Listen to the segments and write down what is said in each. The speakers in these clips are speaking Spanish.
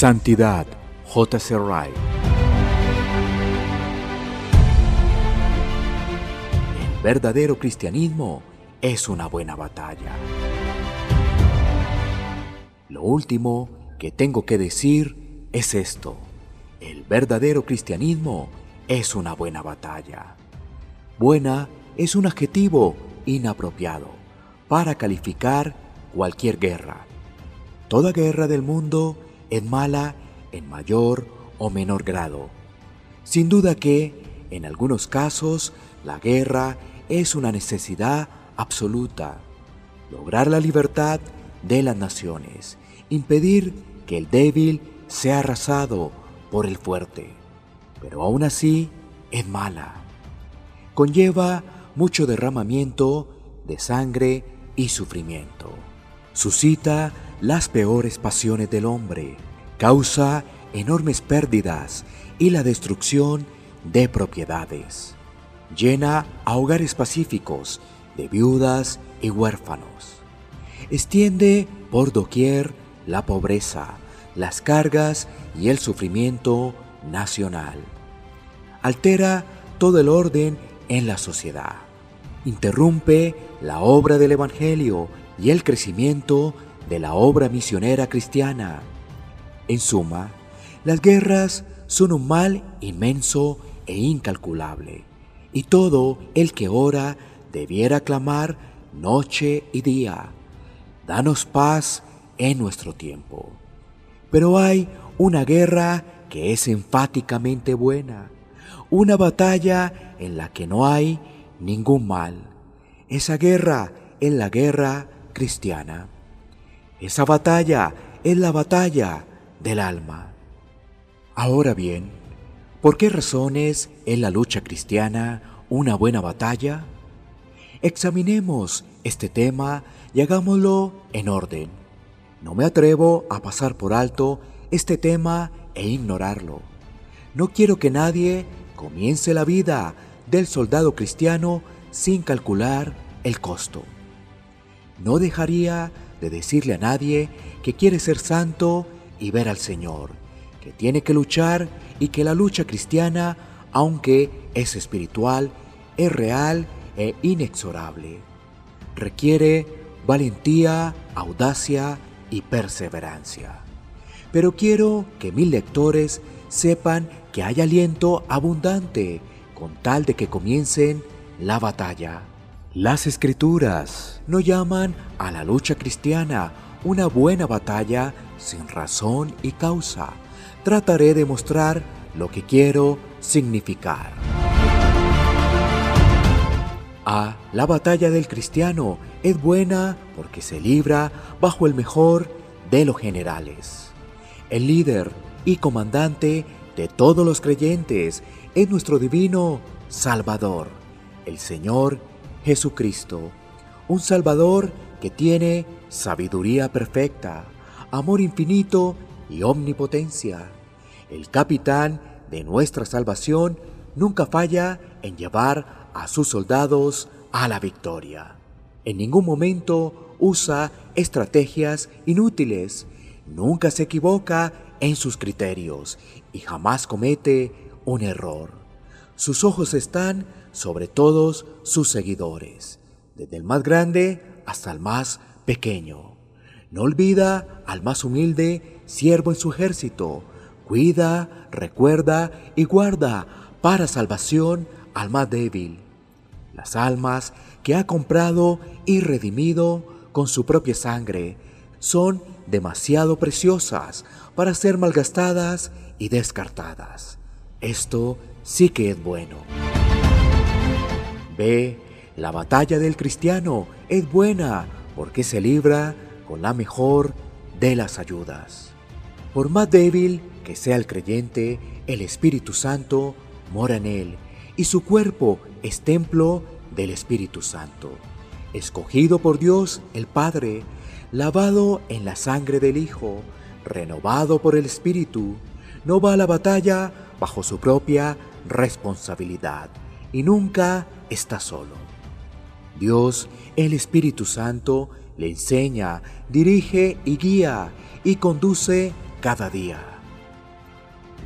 Santidad, J.C. El verdadero cristianismo es una buena batalla. Lo último que tengo que decir es esto. El verdadero cristianismo es una buena batalla. Buena es un adjetivo inapropiado para calificar cualquier guerra. Toda guerra del mundo es mala en mayor o menor grado. Sin duda que, en algunos casos, la guerra es una necesidad absoluta. Lograr la libertad de las naciones, impedir que el débil sea arrasado por el fuerte. Pero aún así es mala. Conlleva mucho derramamiento de sangre y sufrimiento. Suscita las peores pasiones del hombre, causa enormes pérdidas y la destrucción de propiedades. Llena a hogares pacíficos de viudas y huérfanos. Extiende por doquier la pobreza, las cargas y el sufrimiento nacional. Altera todo el orden en la sociedad. Interrumpe la obra del Evangelio y el crecimiento de la obra misionera cristiana. En suma, las guerras son un mal inmenso e incalculable, y todo el que ora debiera clamar noche y día, danos paz en nuestro tiempo. Pero hay una guerra que es enfáticamente buena, una batalla en la que no hay ningún mal. Esa guerra es la guerra cristiana. Esa batalla es la batalla del alma. Ahora bien, ¿por qué razones es la lucha cristiana una buena batalla? Examinemos este tema y hagámoslo en orden. No me atrevo a pasar por alto este tema e ignorarlo. No quiero que nadie comience la vida del soldado cristiano sin calcular el costo. No dejaría de decirle a nadie que quiere ser santo y ver al Señor, que tiene que luchar y que la lucha cristiana, aunque es espiritual, es real e inexorable. Requiere valentía, audacia y perseverancia. Pero quiero que mis lectores sepan que hay aliento abundante con tal de que comiencen la batalla. Las escrituras no llaman a la lucha cristiana una buena batalla sin razón y causa. Trataré de mostrar lo que quiero significar. A. La batalla del cristiano es buena porque se libra bajo el mejor de los generales. El líder y comandante de todos los creyentes es nuestro divino Salvador, el Señor Jesucristo, un Salvador que tiene sabiduría perfecta, amor infinito y omnipotencia. El capitán de nuestra salvación nunca falla en llevar a sus soldados a la victoria. En ningún momento usa estrategias inútiles, nunca se equivoca en sus criterios y jamás comete un error. Sus ojos están sobre todos sus seguidores, desde el más grande hasta el más pequeño. No olvida al más humilde siervo en su ejército. Cuida, recuerda y guarda para salvación al más débil. Las almas que ha comprado y redimido con su propia sangre son demasiado preciosas para ser malgastadas y descartadas. Esto sí que es bueno. Ve, la batalla del cristiano es buena porque se libra con la mejor de las ayudas. Por más débil que sea el creyente, el Espíritu Santo mora en él y su cuerpo es templo del Espíritu Santo, escogido por Dios el Padre, lavado en la sangre del Hijo, renovado por el Espíritu, no va a la batalla bajo su propia responsabilidad y nunca está solo. Dios, el Espíritu Santo, le enseña, dirige y guía y conduce cada día.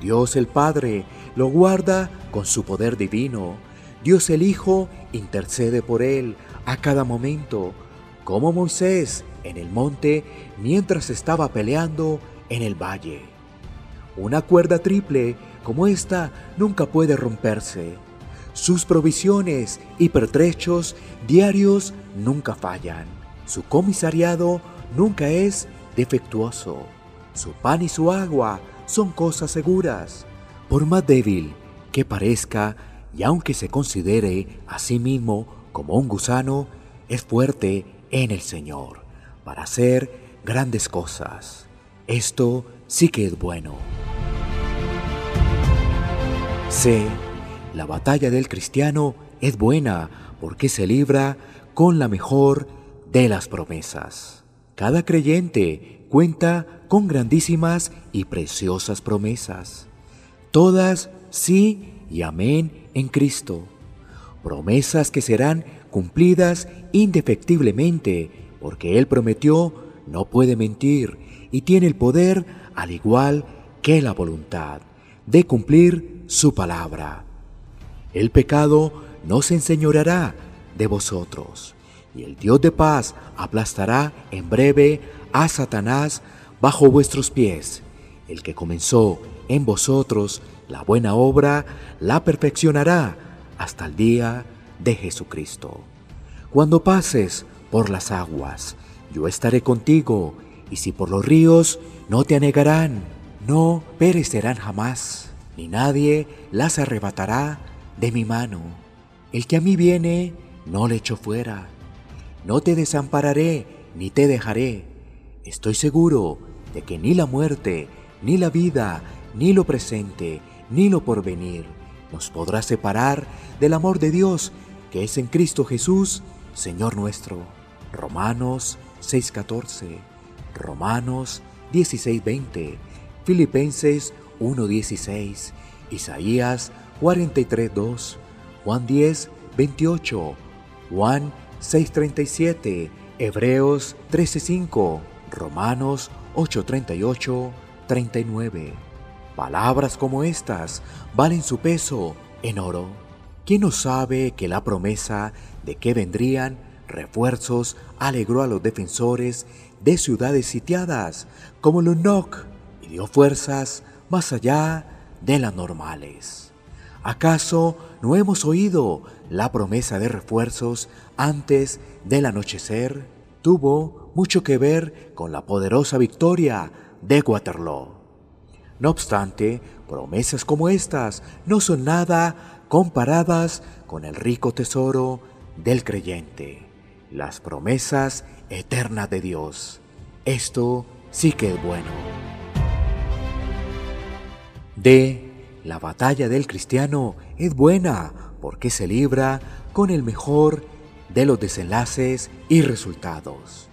Dios el Padre lo guarda con su poder divino. Dios el Hijo intercede por él a cada momento, como Moisés en el monte mientras estaba peleando en el valle. Una cuerda triple como esta nunca puede romperse. Sus provisiones y pertrechos diarios nunca fallan. Su comisariado nunca es defectuoso. Su pan y su agua son cosas seguras. Por más débil que parezca, y aunque se considere a sí mismo como un gusano, es fuerte en el Señor para hacer grandes cosas. Esto sí que es bueno. C. La batalla del cristiano es buena porque se libra con la mejor de las promesas. Cada creyente cuenta con grandísimas y preciosas promesas. Todas sí y amén en Cristo. Promesas que serán cumplidas indefectiblemente porque Él prometió, no puede mentir y tiene el poder, al igual que la voluntad, de cumplir su palabra. El pecado no se enseñoreará de vosotros, y el Dios de paz aplastará en breve a Satanás bajo vuestros pies. El que comenzó en vosotros la buena obra, la perfeccionará hasta el día de Jesucristo. Cuando pases por las aguas, yo estaré contigo, y si por los ríos, no te anegarán, no perecerán jamás, ni nadie las arrebatará de mi mano. El que a mí viene, no le echo fuera. No te desampararé, ni te dejaré. Estoy seguro de que ni la muerte, ni la vida, ni lo presente, ni lo porvenir nos podrá separar del amor de Dios que es en Cristo Jesús, Señor nuestro. Romanos 6:14, Romanos 16:20, Filipenses 1:16, Isaías 43:2, Juan 10:28, Juan 6:37, Hebreos 13:5, Romanos 8:38, 39. Palabras como estas valen su peso en oro. ¿Quién no sabe que la promesa de que vendrían refuerzos alegró a los defensores de ciudades sitiadas como Lunoc y dio fuerzas más allá de las normales? ¿Acaso no hemos oído la promesa de refuerzos antes del anochecer? Tuvo mucho que ver con la poderosa victoria de Waterloo. No obstante, promesas como estas no son nada comparadas con el rico tesoro del creyente, las promesas eternas de Dios. Esto sí que es bueno. D. La batalla del cristiano es buena porque se libra con el mejor de los desenlaces y resultados.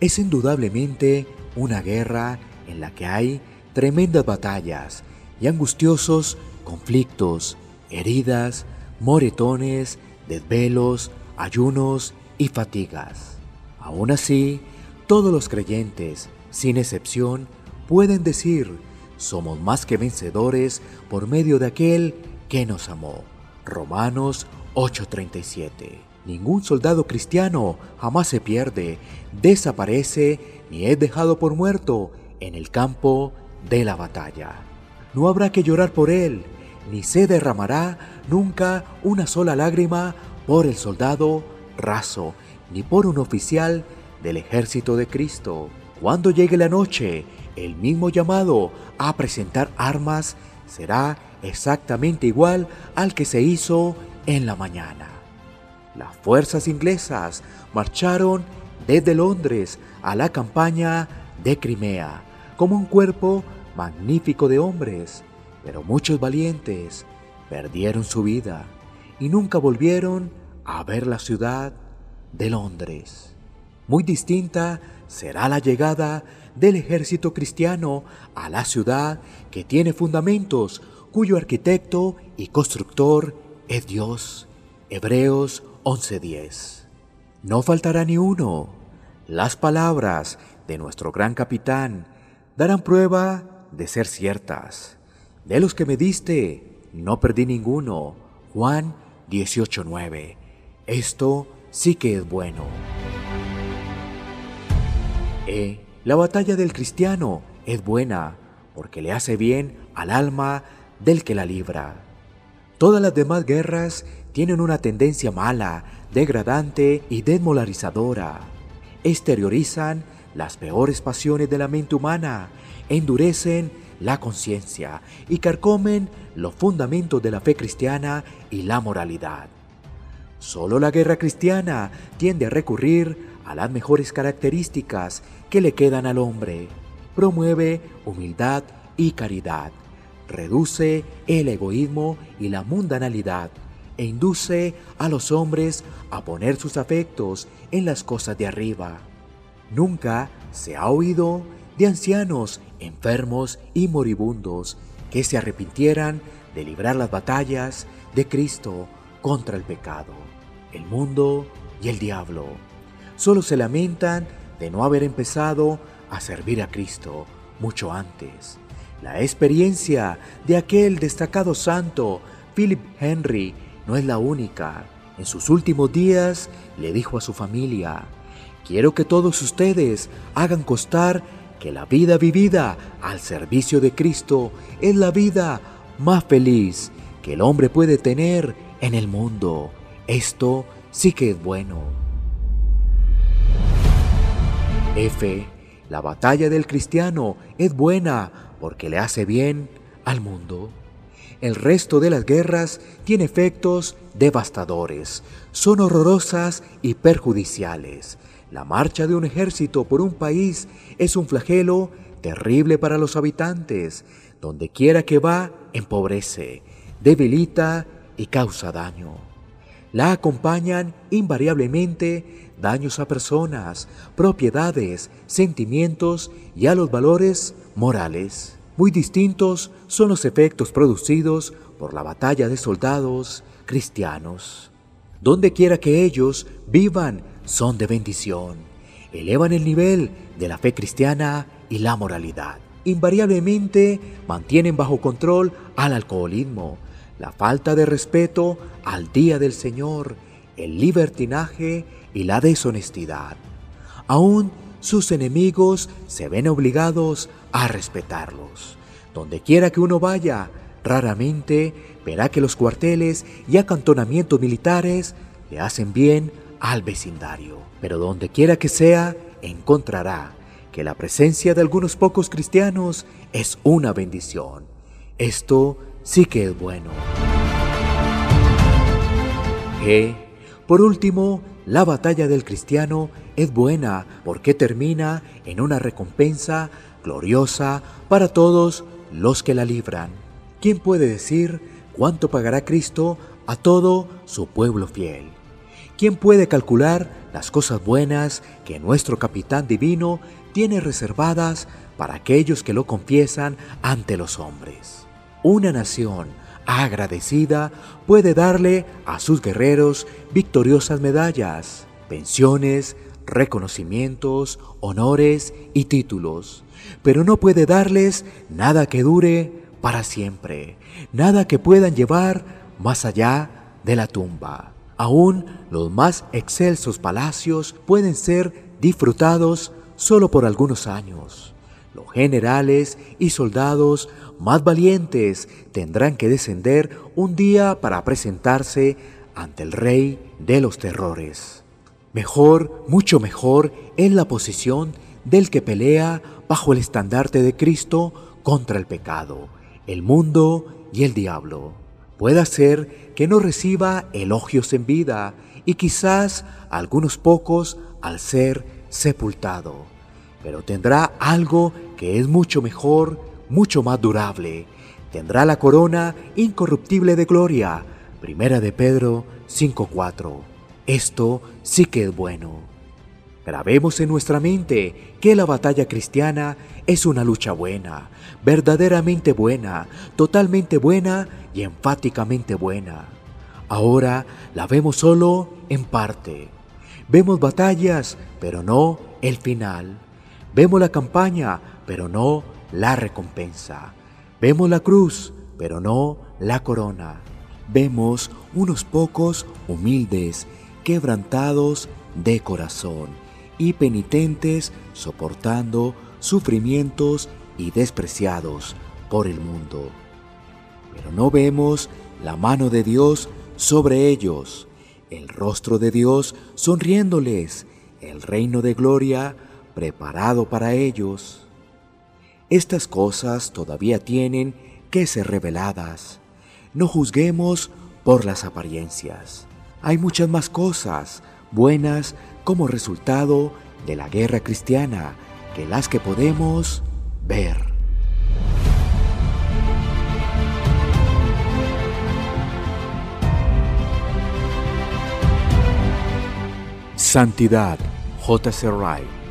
Es indudablemente una guerra en la que hay tremendas batallas y angustiosos conflictos, heridas, moretones, desvelos, ayunos y fatigas. Aún así, todos los creyentes, sin excepción, pueden decir, somos más que vencedores por medio de aquel que nos amó. Romanos 8:37. Ningún soldado cristiano jamás se pierde, desaparece ni es dejado por muerto en el campo de la batalla. No habrá que llorar por él, ni se derramará nunca una sola lágrima por el soldado raso, ni por un oficial del ejército de Cristo. Cuando llegue la noche, el mismo llamado a presentar armas será exactamente igual al que se hizo en la mañana. Las fuerzas inglesas marcharon desde Londres a la campaña de Crimea como un cuerpo magnífico de hombres, pero muchos valientes perdieron su vida y nunca volvieron a ver la ciudad de Londres. Muy distinta será la llegada del ejército cristiano a la ciudad que tiene fundamentos, cuyo arquitecto y constructor es Dios. Hebreos 11:10. No faltará ni uno. Las palabras de nuestro gran capitán darán prueba de ser ciertas. De los que me diste, no perdí ninguno. Juan 18:9. Esto sí que es bueno. La batalla del cristiano es buena porque le hace bien al alma del que la libra. Todas las demás guerras tienen una tendencia mala, degradante y desmolarizadora. Exteriorizan las peores pasiones de la mente humana, endurecen la conciencia y carcomen los fundamentos de la fe cristiana y la moralidad. Solo la guerra cristiana tiende a recurrir a las mejores características que le quedan al hombre. Promueve humildad y caridad, reduce el egoísmo y la mundanalidad e induce a los hombres a poner sus afectos en las cosas de arriba. Nunca se ha oído de ancianos, enfermos y moribundos que se arrepintieran de librar las batallas de Cristo contra el pecado, el mundo y el diablo. Solo se lamentan de no haber empezado a servir a Cristo mucho antes. La experiencia de aquel destacado santo, Philip Henry, no es la única. En sus últimos días le dijo a su familia, quiero que todos ustedes hagan constar que la vida vivida al servicio de Cristo es la vida más feliz que el hombre puede tener en el mundo. Esto sí que es bueno. F. La batalla del cristiano es buena porque le hace bien al mundo. El resto de las guerras tiene efectos devastadores, son horrorosas y perjudiciales. La marcha de un ejército por un país es un flagelo terrible para los habitantes. Donde quiera que va, empobrece, debilita y causa daño. La acompañan invariablemente daños a personas, propiedades, sentimientos y a los valores morales. Muy distintos son los efectos producidos por la batalla de soldados cristianos. Donde quiera que ellos vivan, son de bendición. Elevan el nivel de la fe cristiana y la moralidad. Invariablemente mantienen bajo control al alcoholismo, la falta de respeto al día del Señor, el libertinaje y la deshonestidad. Aún sus enemigos se ven obligados a respetarlos. Donde quiera que uno vaya, raramente verá que los cuarteles y acantonamientos militares le hacen bien al vecindario. Pero donde quiera que sea, encontrará que la presencia de algunos pocos cristianos es una bendición. Esto sí que es bueno. E, por último, la batalla del cristiano es buena porque termina en una recompensa gloriosa para todos los que la libran. ¿Quién puede decir cuánto pagará Cristo a todo su pueblo fiel? ¿Quién puede calcular las cosas buenas que nuestro capitán divino tiene reservadas para aquellos que lo confiesan ante los hombres? Una nación agradecida puede darle a sus guerreros victoriosas medallas, pensiones, reconocimientos, honores y títulos, pero no puede darles nada que dure para siempre, nada que puedan llevar más allá de la tumba. Aún los más excelsos palacios pueden ser disfrutados solo por algunos años. Los generales y soldados más valientes tendrán que descender un día para presentarse ante el rey de los terrores. Mejor, mucho mejor, es la posición del que pelea bajo el estandarte de Cristo contra el pecado, el mundo y el diablo. Puede ser que no reciba elogios en vida y quizás algunos pocos al ser sepultado, pero tendrá algo que es mucho mejor, mucho más durable. Tendrá la corona incorruptible de gloria. Primera de Pedro 5:4. Esto sí que es bueno. Grabemos en nuestra mente que la batalla cristiana es una lucha buena, verdaderamente buena, totalmente buena y enfáticamente buena. Ahora la vemos solo en parte. Vemos batallas, pero no el final. Vemos la campaña, pero no la recompensa. Vemos la cruz, pero no la corona. Vemos unos pocos humildes, quebrantados de corazón y penitentes soportando sufrimientos y despreciados por el mundo. Pero no vemos la mano de Dios sobre ellos, el rostro de Dios sonriéndoles, el reino de gloria preparado para ellos. Estas cosas todavía tienen que ser reveladas. No juzguemos por las apariencias. Hay muchas más cosas buenas como resultado de la guerra cristiana que las que podemos ver. Santidad, J.C. Wright